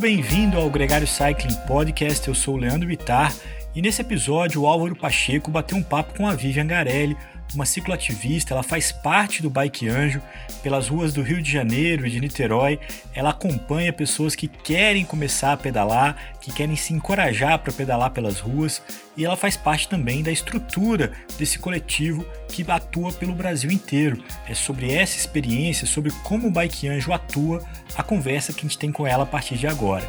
bem-vindo ao Gregário Cycling Podcast. Eu sou o Leandro Bittar e nesse episódio o Álvaro Pacheco bateu um papo com a Vivian Garelli, uma cicloativista, ela faz parte do Bike Anjo pelas ruas do Rio de Janeiro e de Niterói. Ela acompanha pessoas que querem começar a pedalar, que querem se encorajar para pedalar pelas ruas, e ela faz parte também da estrutura desse coletivo que atua pelo Brasil inteiro. É sobre essa experiência, sobre como o Bike Anjo atua, a conversa que a gente tem com ela a partir de agora.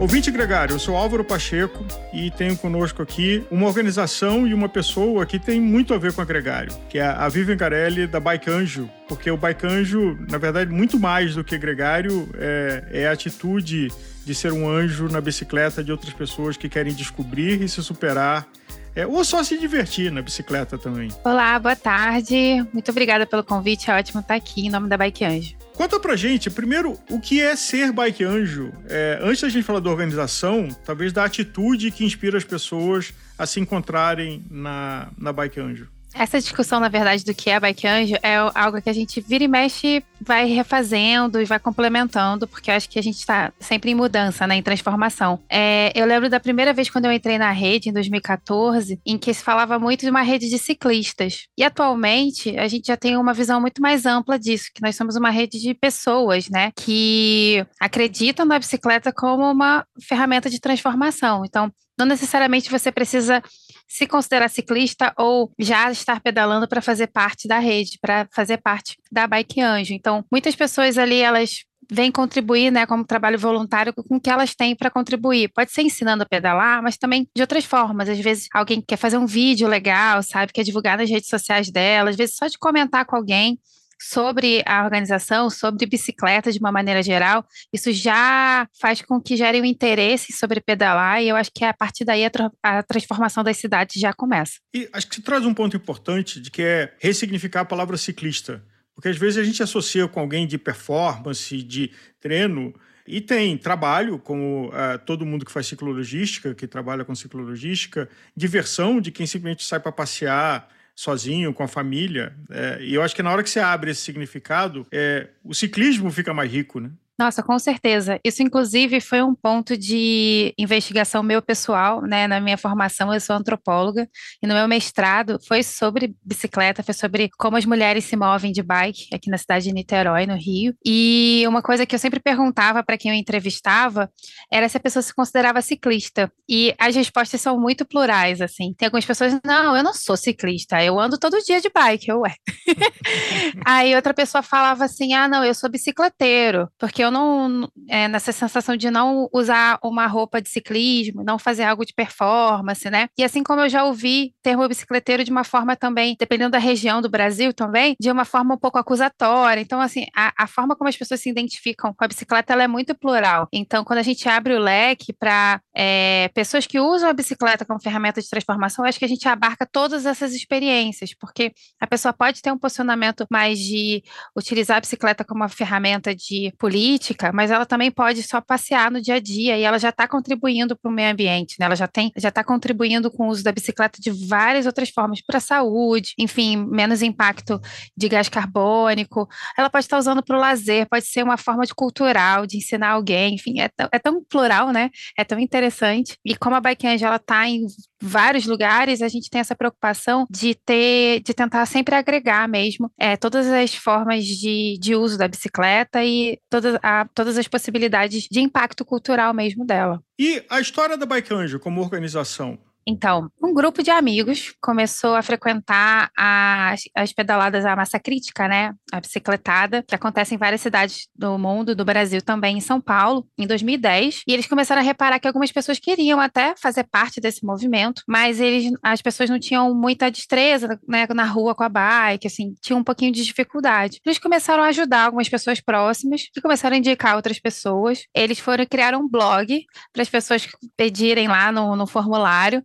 Ouvinte gregário, eu sou Álvaro Pacheco e tenho conosco aqui uma organização e uma pessoa que tem muito a ver com a Gregário, que é a Vivian Garelli da Bike Anjo, porque o Bike Anjo, na verdade, muito mais do que gregário, é, é a atitude de ser um anjo na bicicleta de outras pessoas que querem descobrir e se superar é, ou só se divertir na bicicleta também. Olá, boa tarde. Muito obrigada pelo convite. É ótimo estar aqui em nome da Bike Anjo. Conta pra gente, primeiro, o que é ser Bike Anjo? É, antes da gente falar da organização, talvez da atitude que inspira as pessoas a se encontrarem na, na Bike Anjo. Essa discussão, na verdade, do que é Bike Anjo é algo que a gente vira e mexe, vai refazendo e vai complementando, porque acho que a gente está sempre em mudança, né, em transformação. É, eu lembro da primeira vez quando eu entrei na rede, em 2014, em que se falava muito de uma rede de ciclistas. E atualmente, a gente já tem uma visão muito mais ampla disso, que nós somos uma rede de pessoas, né, que acreditam na bicicleta como uma ferramenta de transformação. Então, não necessariamente você precisa se considerar ciclista ou já estar pedalando para fazer parte da rede, para fazer parte da Bike Anjo. Então, muitas pessoas ali, elas vêm contribuir, né, como trabalho voluntário com o que elas têm para contribuir. Pode ser ensinando a pedalar, mas também de outras formas. Às vezes alguém quer fazer um vídeo legal, sabe, quer divulgar nas redes sociais dela, às vezes só de comentar com alguém sobre a organização, sobre bicicleta de uma maneira geral, isso já faz com que gere um interesse sobre pedalar e eu acho que a partir daí a, tra a transformação das cidades já começa. E acho que você traz um ponto importante de que é ressignificar a palavra ciclista. Porque às vezes a gente associa com alguém de performance, de treino, e tem trabalho, como uh, todo mundo que faz ciclologística, que trabalha com ciclologística, diversão de quem simplesmente sai para passear, sozinho, com a família. É, e eu acho que na hora que você abre esse significado, é, o ciclismo fica mais rico, né? Nossa, com certeza. Isso, inclusive, foi um ponto de investigação meu pessoal, né? Na minha formação, eu sou antropóloga, e no meu mestrado foi sobre bicicleta, foi sobre como as mulheres se movem de bike aqui na cidade de Niterói, no Rio. E uma coisa que eu sempre perguntava para quem eu entrevistava era se a pessoa se considerava ciclista. E as respostas são muito plurais, assim. Tem algumas pessoas, não, eu não sou ciclista, eu ando todo dia de bike, eu ué. Aí outra pessoa falava assim, ah, não, eu sou bicicleteiro, porque eu eu não, é, nessa sensação de não usar uma roupa de ciclismo, não fazer algo de performance, né? E assim como eu já ouvi termo bicicleteiro de uma forma também, dependendo da região do Brasil também, de uma forma um pouco acusatória. Então, assim, a, a forma como as pessoas se identificam com a bicicleta, ela é muito plural. Então, quando a gente abre o leque para é, pessoas que usam a bicicleta como ferramenta de transformação, acho que a gente abarca todas essas experiências, porque a pessoa pode ter um posicionamento mais de utilizar a bicicleta como uma ferramenta de política, política, mas ela também pode só passear no dia a dia e ela já está contribuindo para o meio ambiente, né? Ela já tem, já está contribuindo com o uso da bicicleta de várias outras formas para a saúde, enfim, menos impacto de gás carbônico. Ela pode estar tá usando para o lazer, pode ser uma forma de cultural, de ensinar alguém, enfim, é, é tão plural, né? É tão interessante. E como a Bike Angel, está em vários lugares, a gente tem essa preocupação de ter, de tentar sempre agregar mesmo é, todas as formas de, de uso da bicicleta e todas, a, todas as possibilidades de impacto cultural mesmo dela. E a história da Bike como organização? Então, um grupo de amigos começou a frequentar as, as pedaladas à massa crítica, né? A bicicletada, que acontece em várias cidades do mundo, do Brasil também, em São Paulo, em 2010. E eles começaram a reparar que algumas pessoas queriam até fazer parte desse movimento, mas eles, as pessoas não tinham muita destreza né, na rua com a bike, assim, tinham um pouquinho de dificuldade. Eles começaram a ajudar algumas pessoas próximas, que começaram a indicar outras pessoas. Eles foram criar um blog para as pessoas pedirem lá no, no formulário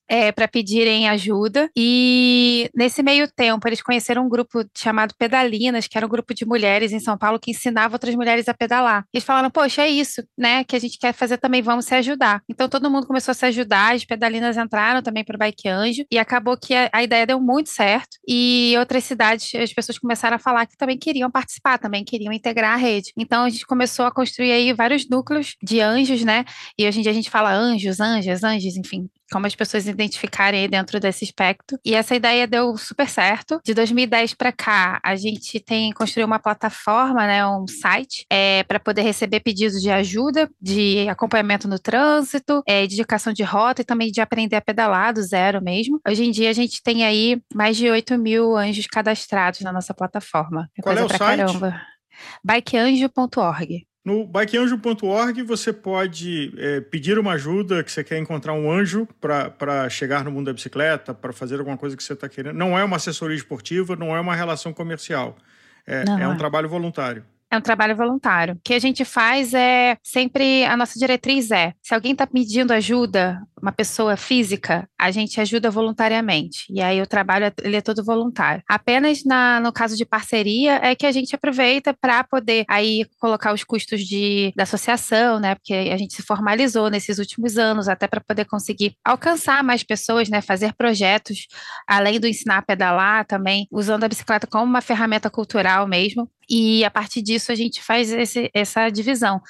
é, para pedirem ajuda. E nesse meio tempo, eles conheceram um grupo chamado Pedalinas, que era um grupo de mulheres em São Paulo que ensinava outras mulheres a pedalar. Eles falaram, poxa, é isso, né? Que a gente quer fazer também, vamos se ajudar. Então todo mundo começou a se ajudar, as pedalinas entraram também para o Bike Anjo, e acabou que a, a ideia deu muito certo. E outras cidades, as pessoas começaram a falar que também queriam participar, também queriam integrar a rede. Então a gente começou a construir aí vários núcleos de anjos, né? E hoje em dia a gente fala anjos, anjas, anjos, enfim, como as pessoas identificarem aí dentro desse espectro. E essa ideia deu super certo. De 2010 para cá, a gente tem construído uma plataforma, né, um site, é, para poder receber pedidos de ajuda, de acompanhamento no trânsito, é, de indicação de rota e também de aprender a pedalar do zero mesmo. Hoje em dia a gente tem aí mais de 8 mil anjos cadastrados na nossa plataforma. É Qual é o site? Caramba. bikeanjo.org. No bikeanjo.org você pode é, pedir uma ajuda, que você quer encontrar um anjo para chegar no mundo da bicicleta, para fazer alguma coisa que você está querendo. Não é uma assessoria esportiva, não é uma relação comercial. É, é um trabalho voluntário. É um trabalho voluntário. O que a gente faz é sempre a nossa diretriz é: se alguém está pedindo ajuda, uma pessoa física, a gente ajuda voluntariamente. E aí o trabalho ele é todo voluntário. Apenas na, no caso de parceria é que a gente aproveita para poder aí colocar os custos de, da associação, né? Porque a gente se formalizou nesses últimos anos até para poder conseguir alcançar mais pessoas, né? Fazer projetos além do ensinar a pedalar também, usando a bicicleta como uma ferramenta cultural mesmo. E a partir disso a gente faz esse, essa divisão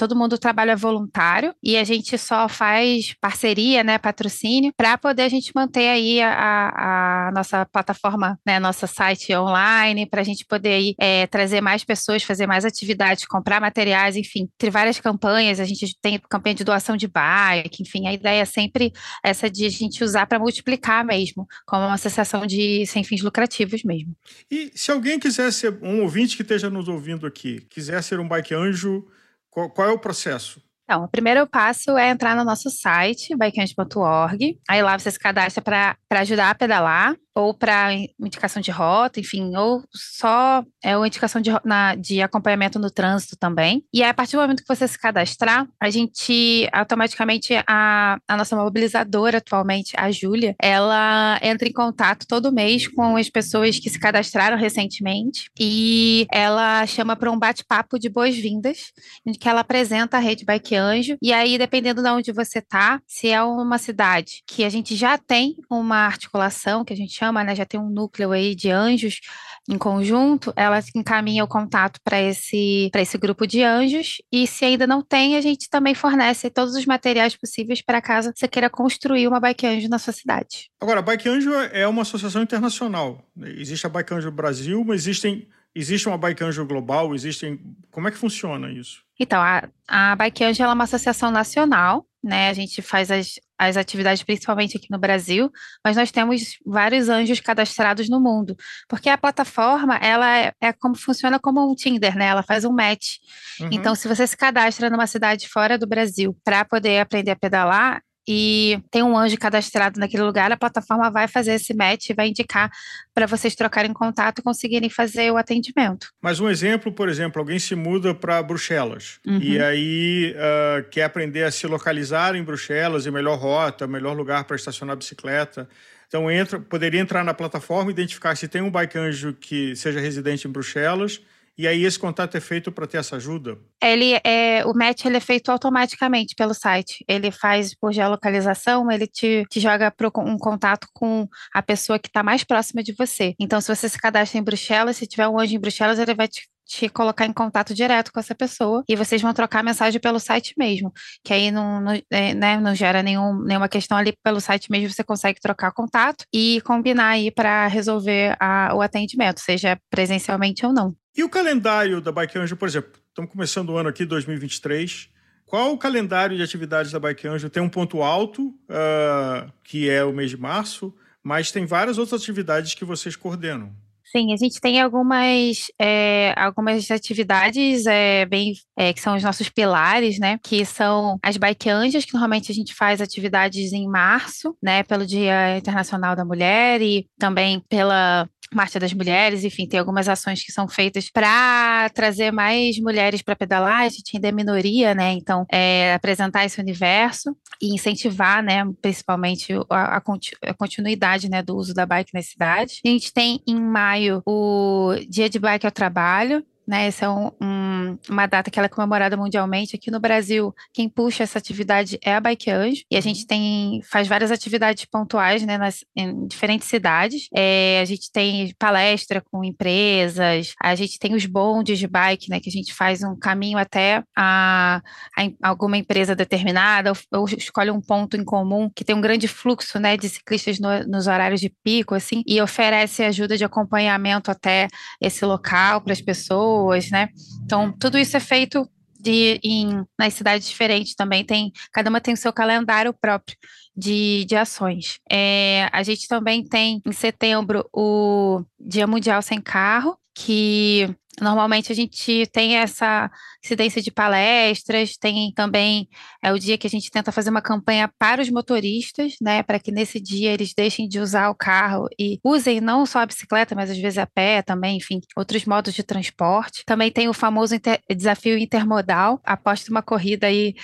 todo mundo trabalha voluntário e a gente só faz parceria, né, patrocínio, para poder a gente manter aí a, a nossa plataforma, né, nosso site online, para a gente poder aí, é, trazer mais pessoas, fazer mais atividades, comprar materiais, enfim, ter várias campanhas. A gente tem campanha de doação de bike, enfim, a ideia é sempre essa de a gente usar para multiplicar mesmo, como uma associação de sem fins lucrativos mesmo. E se alguém quiser ser um ouvinte que esteja nos ouvindo aqui, quiser ser um bike anjo, qual, qual é o processo? Então, o primeiro passo é entrar no nosso site, bikehunt.org. Aí lá você se cadastra para ajudar a pedalar ou para indicação de rota, enfim, ou só é uma indicação de, na, de acompanhamento no trânsito também. E aí, a partir do momento que você se cadastrar, a gente automaticamente, a, a nossa mobilizadora atualmente, a Júlia, ela entra em contato todo mês com as pessoas que se cadastraram recentemente e ela chama para um bate-papo de boas-vindas, em que ela apresenta a rede Bike Anjo. E aí, dependendo de onde você tá, se é uma cidade que a gente já tem uma articulação, que a gente chama, né, já tem um núcleo aí de anjos em conjunto, ela encaminha o contato para esse, esse grupo de anjos. E se ainda não tem, a gente também fornece todos os materiais possíveis para caso você queira construir uma Bike Anjo na sua cidade. Agora, a Bike Anjo é uma associação internacional. Existe a Bike Anjo Brasil, mas existem, existe uma Bike Anjo global, existem. Como é que funciona isso? Então, a, a Bike Anjo é uma associação nacional, né? A gente faz as, as atividades principalmente aqui no Brasil, mas nós temos vários anjos cadastrados no mundo, porque a plataforma, ela é, é como funciona como um Tinder, né? Ela faz um match. Uhum. Então, se você se cadastra numa cidade fora do Brasil para poder aprender a pedalar, e tem um anjo cadastrado naquele lugar, a plataforma vai fazer esse match e vai indicar para vocês trocarem contato e conseguirem fazer o atendimento. Mas um exemplo, por exemplo, alguém se muda para Bruxelas uhum. e aí uh, quer aprender a se localizar em Bruxelas, e melhor rota, melhor lugar para estacionar a bicicleta. Então entra, poderia entrar na plataforma, identificar se tem um bike anjo que seja residente em Bruxelas e aí esse contato é feito para ter essa ajuda? Ele é o match ele é feito automaticamente pelo site. Ele faz por geolocalização, ele te, te joga para um contato com a pessoa que está mais próxima de você. Então, se você se cadastra em Bruxelas, se tiver um anjo em Bruxelas, ele vai te te colocar em contato direto com essa pessoa e vocês vão trocar mensagem pelo site mesmo, que aí não, não, é, né, não gera nenhum, nenhuma questão ali pelo site mesmo, você consegue trocar contato e combinar aí para resolver a, o atendimento, seja presencialmente ou não. E o calendário da Bike Anjo, por exemplo, estamos começando o ano aqui, 2023. Qual o calendário de atividades da Bike Anjo? Tem um ponto alto, uh, que é o mês de março, mas tem várias outras atividades que vocês coordenam. Sim, a gente tem algumas, é, algumas atividades é, bem é, que são os nossos pilares, né? Que são as bike anjas, que normalmente a gente faz atividades em março, né? Pelo Dia Internacional da Mulher e também pela Marcha das Mulheres, enfim, tem algumas ações que são feitas para trazer mais mulheres para pedalar. A gente ainda é minoria, né? Então, é, apresentar esse universo e incentivar, né, principalmente a, a, continuidade, né, do uso da bike na cidade. A gente tem em maio o Dia de Bike ao Trabalho, né? Essa é um, um, uma data que ela é comemorada mundialmente. Aqui no Brasil, quem puxa essa atividade é a Bike Anjo, e a gente uhum. tem faz várias atividades pontuais né, nas, em diferentes cidades. É, a gente tem palestra com empresas, a gente tem os bondes de bike, né? Que a gente faz um caminho até a, a alguma empresa determinada, ou, ou, escolhe um ponto em comum que tem um grande fluxo né, de ciclistas no, nos horários de pico, assim, e oferece ajuda de acompanhamento até esse local para as pessoas pessoas, né? Então, tudo isso é feito de, em, nas cidades diferentes também tem, cada uma tem o seu calendário próprio de, de ações. É, a gente também tem em setembro o Dia Mundial Sem Carro, que Normalmente a gente tem essa incidência de palestras, tem também é o dia que a gente tenta fazer uma campanha para os motoristas, né, para que nesse dia eles deixem de usar o carro e usem não só a bicicleta, mas às vezes a pé também, enfim, outros modos de transporte. Também tem o famoso inter desafio intermodal, aposta uma corrida aí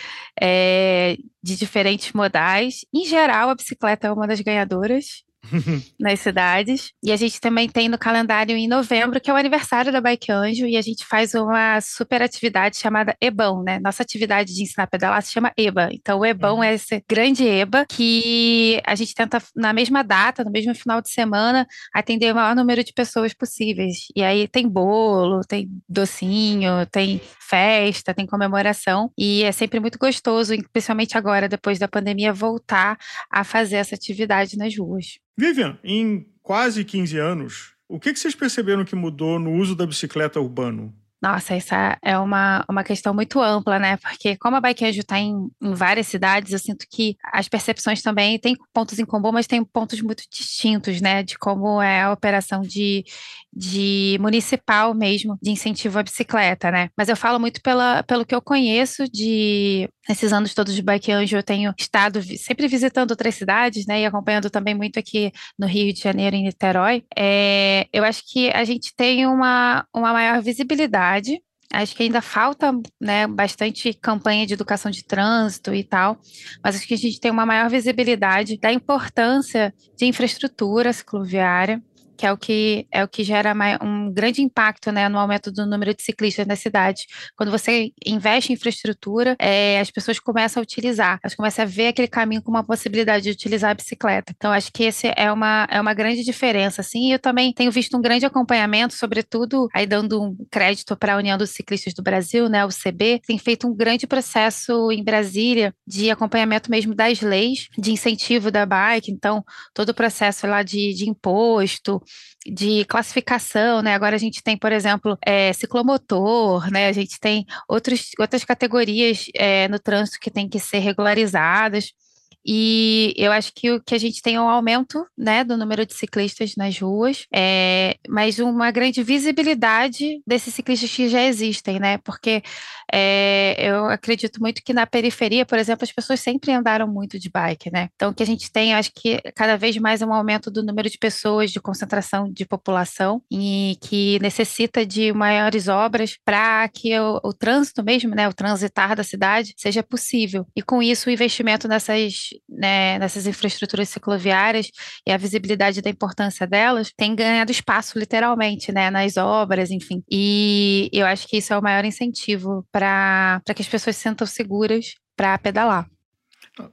é, de diferentes modais. Em geral, a bicicleta é uma das ganhadoras, nas cidades. E a gente também tem no calendário em novembro, que é o aniversário da Bike Anjo, e a gente faz uma super atividade chamada EBAM, né? Nossa atividade de ensinar a pedalar se chama EBA. Então, o EBAM uhum. é esse grande EBA que a gente tenta, na mesma data, no mesmo final de semana, atender o maior número de pessoas possíveis. E aí tem bolo, tem docinho, tem festa, tem comemoração, e é sempre muito gostoso, principalmente agora, depois da pandemia, voltar a fazer essa atividade nas ruas. Vivian, em quase 15 anos, o que, vocês perceberam que mudou no uso da bicicleta urbano? Nossa, essa é uma, uma questão muito ampla, né? Porque como a Bike Anjo está em, em várias cidades, eu sinto que as percepções também têm pontos em comum, mas tem pontos muito distintos, né? De como é a operação de, de municipal mesmo, de incentivo à bicicleta, né? Mas eu falo muito pela, pelo que eu conheço de Nesses anos todos de Bike Anjo, eu tenho estado sempre visitando outras cidades, né, e acompanhando também muito aqui no Rio de Janeiro, em Niterói. É, eu acho que a gente tem uma, uma maior visibilidade Acho que ainda falta né, bastante campanha de educação de trânsito e tal, mas acho que a gente tem uma maior visibilidade da importância de infraestrutura cicloviária, que é o que é o que gera um grande impacto né, no aumento do número de ciclistas na cidade. Quando você investe em infraestrutura, é, as pessoas começam a utilizar, elas começam a ver aquele caminho como uma possibilidade de utilizar a bicicleta. Então, acho que esse é uma, é uma grande diferença. Assim, eu também tenho visto um grande acompanhamento, sobretudo aí dando um crédito para a União dos Ciclistas do Brasil, né, o CB, tem feito um grande processo em Brasília de acompanhamento mesmo das leis de incentivo da bike. Então, todo o processo lá de, de imposto, de classificação, né? Agora a gente tem, por exemplo, é, ciclomotor, né? A gente tem outros, outras categorias é, no trânsito que têm que ser regularizadas. E eu acho que o que a gente tem é um aumento né, do número de ciclistas nas ruas, é, mas uma grande visibilidade desses ciclistas que já existem, né? Porque é, eu acredito muito que na periferia, por exemplo, as pessoas sempre andaram muito de bike, né? Então, o que a gente tem, acho que cada vez mais é um aumento do número de pessoas, de concentração de população, e que necessita de maiores obras para que o, o trânsito mesmo, né, o transitar da cidade, seja possível. E com isso, o investimento nessas né, nessas infraestruturas cicloviárias e a visibilidade da importância delas tem ganhado espaço, literalmente, né, nas obras, enfim. E eu acho que isso é o maior incentivo para que as pessoas se sintam seguras para pedalar.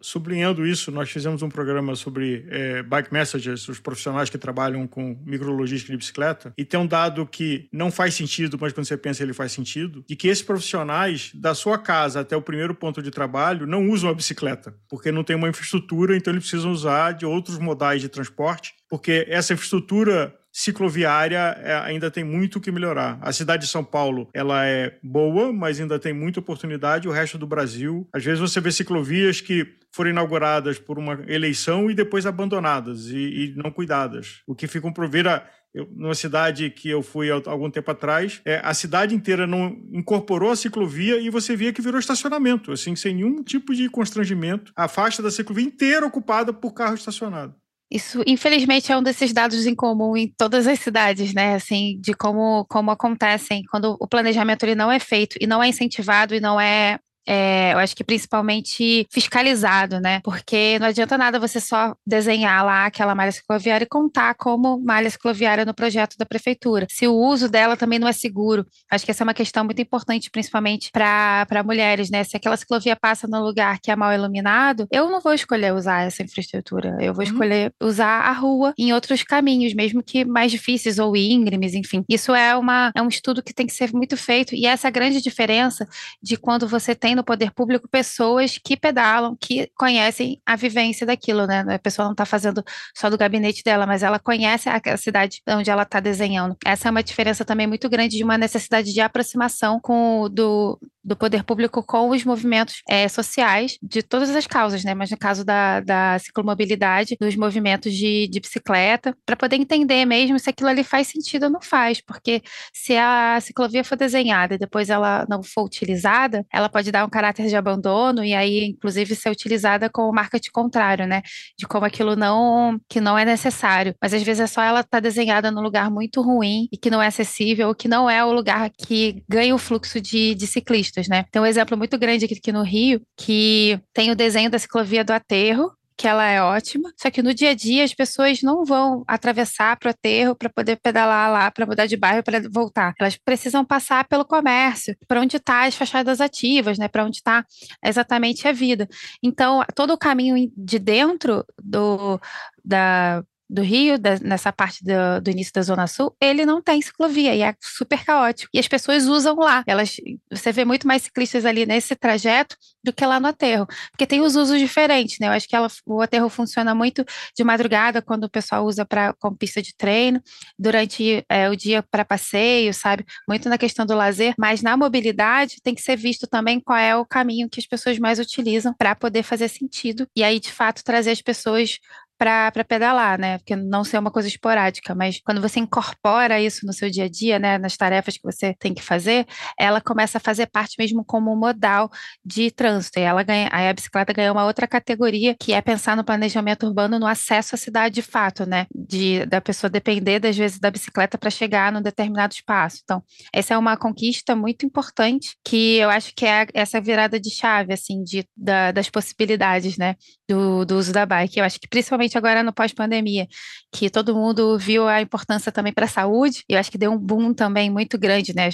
Sublinhando isso, nós fizemos um programa sobre é, bike messengers, os profissionais que trabalham com micrologística de bicicleta, e tem um dado que não faz sentido, mas quando você pensa ele faz sentido, de que esses profissionais, da sua casa até o primeiro ponto de trabalho, não usam a bicicleta, porque não tem uma infraestrutura, então eles precisam usar de outros modais de transporte, porque essa infraestrutura cicloviária é, ainda tem muito que melhorar. A cidade de São Paulo, ela é boa, mas ainda tem muita oportunidade. O resto do Brasil, às vezes você vê ciclovias que foram inauguradas por uma eleição e depois abandonadas e, e não cuidadas. O que fica um proveira eu, numa cidade que eu fui há algum tempo atrás, é, a cidade inteira não incorporou a ciclovia e você via que virou estacionamento, assim, sem nenhum tipo de constrangimento. A faixa da ciclovia inteira ocupada por carro estacionado. Isso, infelizmente, é um desses dados em comum em todas as cidades, né? Assim, de como, como acontecem quando o planejamento ele não é feito e não é incentivado e não é é, eu acho que principalmente fiscalizado, né? Porque não adianta nada você só desenhar lá aquela malha cicloviária e contar como malha cicloviária no projeto da prefeitura. Se o uso dela também não é seguro. Acho que essa é uma questão muito importante, principalmente para mulheres, né? Se aquela ciclovia passa num lugar que é mal iluminado, eu não vou escolher usar essa infraestrutura. Eu vou uhum. escolher usar a rua em outros caminhos, mesmo que mais difíceis ou íngremes, enfim. Isso é, uma, é um estudo que tem que ser muito feito. E essa é a grande diferença de quando você tem tem no poder público pessoas que pedalam, que conhecem a vivência daquilo, né? A pessoa não está fazendo só do gabinete dela, mas ela conhece a cidade onde ela está desenhando. Essa é uma diferença também muito grande de uma necessidade de aproximação com do, do poder público com os movimentos é, sociais de todas as causas, né? Mas no caso da, da ciclomobilidade, dos movimentos de, de bicicleta, para poder entender mesmo se aquilo ali faz sentido ou não faz, porque se a ciclovia for desenhada e depois ela não for utilizada, ela pode dar um caráter de abandono e aí, inclusive, ser utilizada como marketing contrário, né? De como aquilo não que não é necessário. Mas às vezes é só ela estar tá desenhada num lugar muito ruim e que não é acessível, ou que não é o lugar que ganha o fluxo de, de ciclistas, né? Tem um exemplo muito grande aqui, aqui no Rio, que tem o desenho da ciclovia do aterro, que ela é ótima, só que no dia a dia as pessoas não vão atravessar para o aterro para poder pedalar lá, para mudar de bairro, para voltar. Elas precisam passar pelo comércio, para onde está as fachadas ativas, né? Para onde está exatamente a vida. Então, todo o caminho de dentro do, da do Rio, da, nessa parte do, do, início da Zona Sul, ele não tem ciclovia e é super caótico. E as pessoas usam lá. Elas, você vê muito mais ciclistas ali nesse trajeto do que lá no aterro, porque tem os usos diferentes, né? Eu acho que ela, o aterro funciona muito de madrugada, quando o pessoal usa para como pista de treino, durante é, o dia para passeio, sabe? Muito na questão do lazer, mas na mobilidade tem que ser visto também qual é o caminho que as pessoas mais utilizam para poder fazer sentido e aí de fato trazer as pessoas para pedalar, né? Porque não ser uma coisa esporádica, mas quando você incorpora isso no seu dia a dia, né, nas tarefas que você tem que fazer, ela começa a fazer parte mesmo como modal de trânsito. E ela ganha, aí a bicicleta ganha uma outra categoria, que é pensar no planejamento urbano, no acesso à cidade de fato, né? De da pessoa depender das vezes da bicicleta para chegar num determinado espaço. Então, essa é uma conquista muito importante que eu acho que é essa virada de chave, assim, de, da, das possibilidades, né? Do, do uso da bike. Eu acho que principalmente principalmente agora no pós-pandemia, que todo mundo viu a importância também para a saúde, e eu acho que deu um boom também muito grande, né?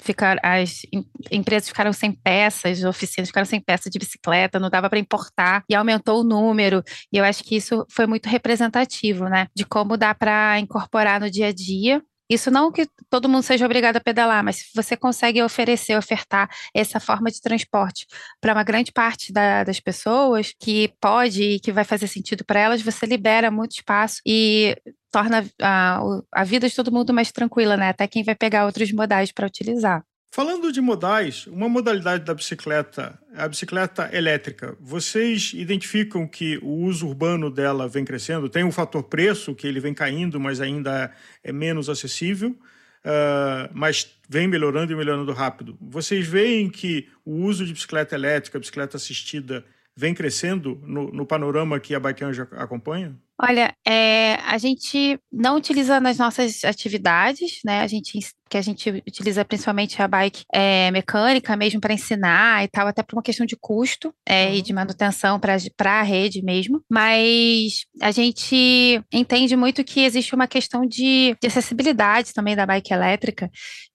Ficar, as empresas ficaram sem peças, oficinas ficaram sem peças de bicicleta, não dava para importar e aumentou o número. E eu acho que isso foi muito representativo, né? De como dá para incorporar no dia a dia isso não que todo mundo seja obrigado a pedalar, mas se você consegue oferecer, ofertar essa forma de transporte para uma grande parte da, das pessoas que pode e que vai fazer sentido para elas, você libera muito espaço e torna a, a vida de todo mundo mais tranquila, né? Até quem vai pegar outros modais para utilizar. Falando de modais, uma modalidade da bicicleta é a bicicleta elétrica. Vocês identificam que o uso urbano dela vem crescendo? Tem o fator preço, que ele vem caindo, mas ainda é menos acessível, uh, mas vem melhorando e melhorando rápido. Vocês veem que o uso de bicicleta elétrica, bicicleta assistida, vem crescendo no, no panorama que a Bike Anjo acompanha? Olha, é, a gente não utiliza nas nossas atividades, né? A gente que a gente utiliza principalmente a bike é, mecânica mesmo para ensinar e tal, até por uma questão de custo é, uhum. e de manutenção para a rede mesmo. Mas a gente entende muito que existe uma questão de, de acessibilidade também da bike elétrica,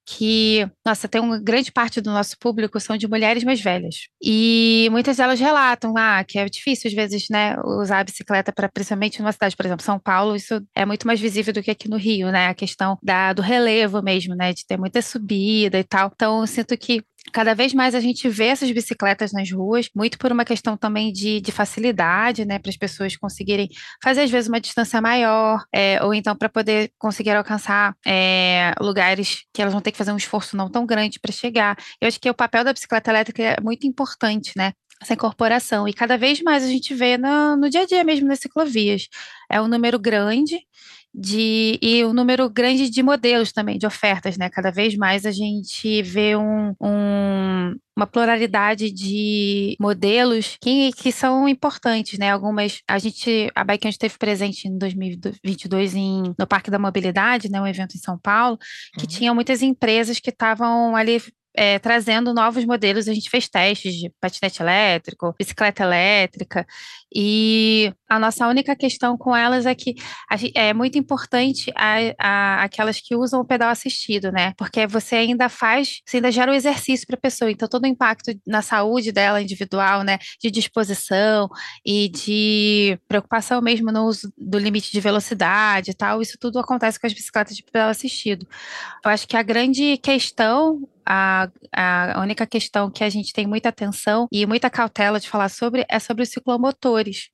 que, nossa, tem uma grande parte do nosso público são de mulheres mais velhas. E muitas delas relatam ah, que é difícil, às vezes, né, usar a bicicleta para, principalmente numa cidade, por exemplo, São Paulo, isso é muito mais visível do que aqui no Rio, né? A questão da, do relevo mesmo, né? De ter muita subida e tal. Então, eu sinto que cada vez mais a gente vê essas bicicletas nas ruas, muito por uma questão também de, de facilidade, né, para as pessoas conseguirem fazer às vezes uma distância maior, é, ou então para poder conseguir alcançar é, lugares que elas vão ter que fazer um esforço não tão grande para chegar. Eu acho que o papel da bicicleta elétrica é muito importante, né, essa incorporação. E cada vez mais a gente vê no, no dia a dia mesmo nas ciclovias. É um número grande de e um número grande de modelos também, de ofertas, né? Cada vez mais a gente vê um, um uma pluralidade de modelos que, que são importantes, né? Algumas, a gente, a Bike esteve presente em 2022 em, no Parque da Mobilidade, né? Um evento em São Paulo, que uhum. tinha muitas empresas que estavam ali é, trazendo novos modelos. A gente fez testes de patinete elétrico, bicicleta elétrica, e a nossa única questão com elas é que é muito importante a, a, aquelas que usam o pedal assistido, né? Porque você ainda faz, você ainda gera o um exercício para a pessoa, então todo o impacto na saúde dela individual, né? De disposição e de preocupação mesmo no uso do limite de velocidade e tal, isso tudo acontece com as bicicletas de pedal assistido. Eu acho que a grande questão a, a única questão que a gente tem muita atenção e muita cautela de falar sobre é sobre os ciclomotores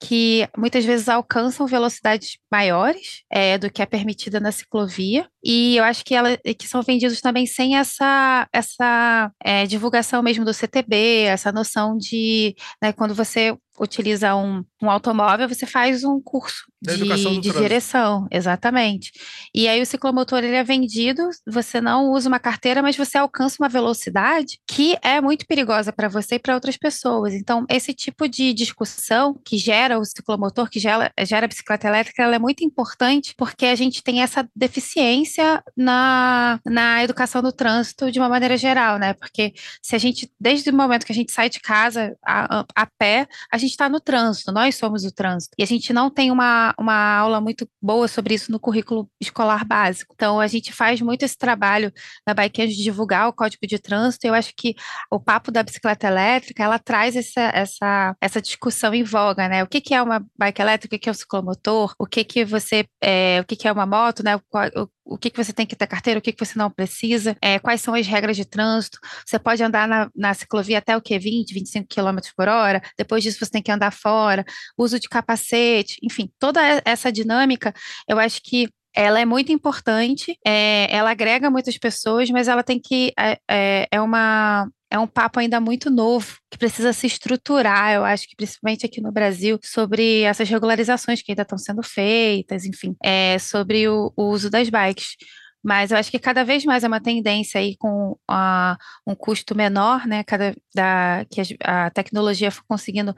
que muitas vezes alcançam velocidades maiores é, do que é permitida na ciclovia. E eu acho que ela que são vendidos também sem essa essa é, divulgação mesmo do CTB essa noção de né, quando você utiliza um, um automóvel, você faz um curso de, de direção, exatamente. E aí o ciclomotor ele é vendido, você não usa uma carteira, mas você alcança uma velocidade que é muito perigosa para você e para outras pessoas. Então, esse tipo de discussão que gera o ciclomotor, que gera, gera a bicicleta elétrica, ela é muito importante porque a gente tem essa deficiência na, na educação do trânsito de uma maneira geral, né? Porque se a gente, desde o momento que a gente sai de casa a, a, a pé, a gente gente está no trânsito, nós somos o trânsito. E a gente não tem uma, uma aula muito boa sobre isso no currículo escolar básico. Então, a gente faz muito esse trabalho na Bike de divulgar o código de trânsito. E eu acho que o papo da bicicleta elétrica, ela traz essa, essa, essa discussão em voga, né? O que, que é uma bike elétrica, o que, que é um ciclomotor, o que, que você, é, o que, que é uma moto, né? O, o que, que você tem que ter carteira, o que, que você não precisa, é, quais são as regras de trânsito. Você pode andar na, na ciclovia até o que? 20, 25 km por hora, depois disso você tem que andar fora, uso de capacete, enfim, toda essa dinâmica, eu acho que ela é muito importante, é, ela agrega muitas pessoas, mas ela tem que. É, é, é uma, é um papo ainda muito novo, que precisa se estruturar, eu acho que principalmente aqui no Brasil, sobre essas regularizações que ainda estão sendo feitas, enfim, é, sobre o, o uso das bikes. Mas eu acho que cada vez mais é uma tendência aí com a, um custo menor, né? Cada, da, que a, a tecnologia for conseguindo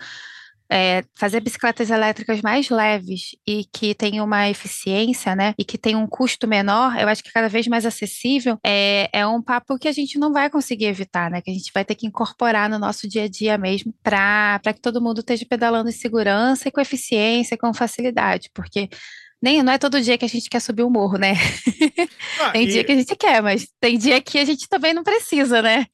é, fazer bicicletas elétricas mais leves e que tenham uma eficiência, né, e que tenham um custo menor, eu acho que cada vez mais acessível, é, é um papo que a gente não vai conseguir evitar, né, que a gente vai ter que incorporar no nosso dia a dia mesmo para que todo mundo esteja pedalando em segurança e com eficiência, com facilidade, porque nem não é todo dia que a gente quer subir o morro, né? Ah, tem e... dia que a gente quer, mas tem dia que a gente também não precisa, né?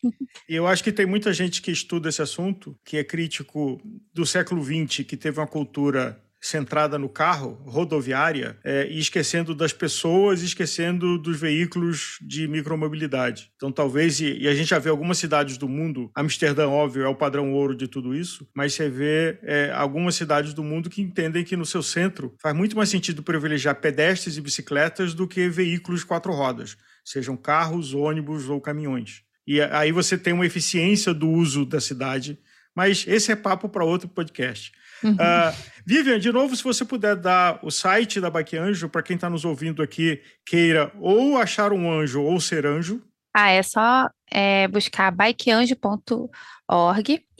E eu acho que tem muita gente que estuda esse assunto, que é crítico do século XX, que teve uma cultura centrada no carro, rodoviária, é, e esquecendo das pessoas, esquecendo dos veículos de micromobilidade. Então, talvez, e, e, a gente já vê algumas cidades do mundo, Amsterdã, óbvio, é o padrão ouro de tudo isso, mas você vê é, algumas cidades do mundo que entendem que no seu centro faz muito mais sentido privilegiar pedestres e bicicletas do que veículos quatro rodas, sejam carros, ônibus ou caminhões. E aí você tem uma eficiência do uso da cidade, mas esse é papo para outro podcast. Uhum. Uh, Vivian, de novo, se você puder dar o site da Bike Anjo para quem está nos ouvindo aqui, queira ou achar um anjo ou ser anjo. Ah, é só é, buscar bikeanjo.org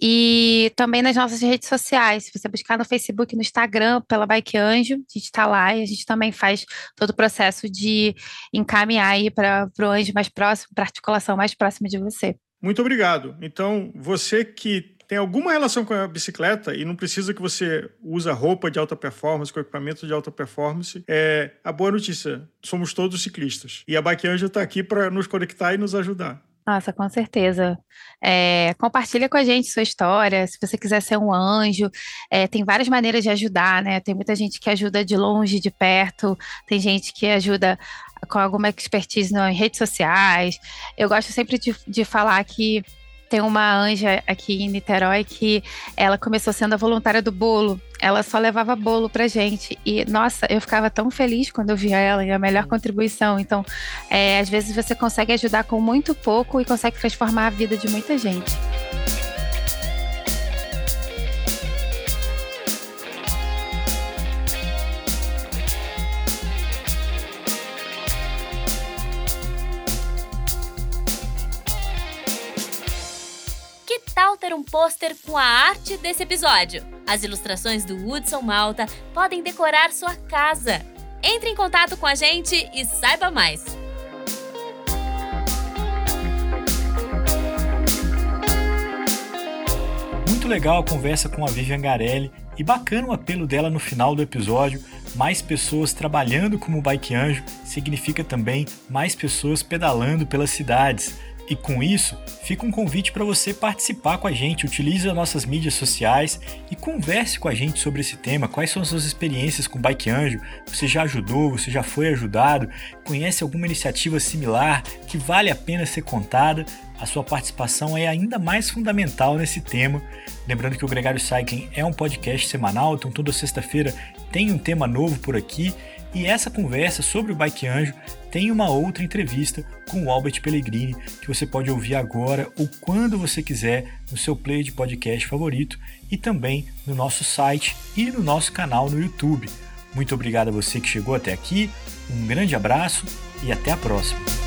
e também nas nossas redes sociais. Se você buscar no Facebook, no Instagram, pela Bike Anjo, a gente está lá e a gente também faz todo o processo de encaminhar aí para o anjo mais próximo, para a articulação mais próxima de você. Muito obrigado. Então, você que tem alguma relação com a bicicleta e não precisa que você use roupa de alta performance, com equipamento de alta performance, é a boa notícia. Somos todos ciclistas. E a Bike Angel está aqui para nos conectar e nos ajudar. Nossa, com certeza. É, compartilha com a gente sua história. Se você quiser ser um anjo, é, tem várias maneiras de ajudar, né? Tem muita gente que ajuda de longe, de perto. Tem gente que ajuda com alguma expertise nas redes sociais. Eu gosto sempre de, de falar que tem uma anja aqui em Niterói que ela começou sendo a voluntária do bolo. Ela só levava bolo pra gente. E, nossa, eu ficava tão feliz quando eu via ela e a melhor contribuição. Então, é, às vezes você consegue ajudar com muito pouco e consegue transformar a vida de muita gente. Ter um pôster com a arte desse episódio. As ilustrações do Hudson Malta podem decorar sua casa. Entre em contato com a gente e saiba mais. Muito legal a conversa com a Vivian Garelli e bacana o apelo dela no final do episódio. Mais pessoas trabalhando como bike anjo significa também mais pessoas pedalando pelas cidades. E com isso, fica um convite para você participar com a gente, utilize as nossas mídias sociais e converse com a gente sobre esse tema. Quais são as suas experiências com Bike Anjo? Você já ajudou? Você já foi ajudado? Conhece alguma iniciativa similar que vale a pena ser contada? A sua participação é ainda mais fundamental nesse tema. Lembrando que o Gregário Cycling é um podcast semanal, então toda sexta-feira tem um tema novo por aqui. E essa conversa sobre o Bike Anjo tem uma outra entrevista com o Albert Pellegrini que você pode ouvir agora ou quando você quiser no seu play de podcast favorito e também no nosso site e no nosso canal no YouTube. Muito obrigado a você que chegou até aqui, um grande abraço e até a próxima.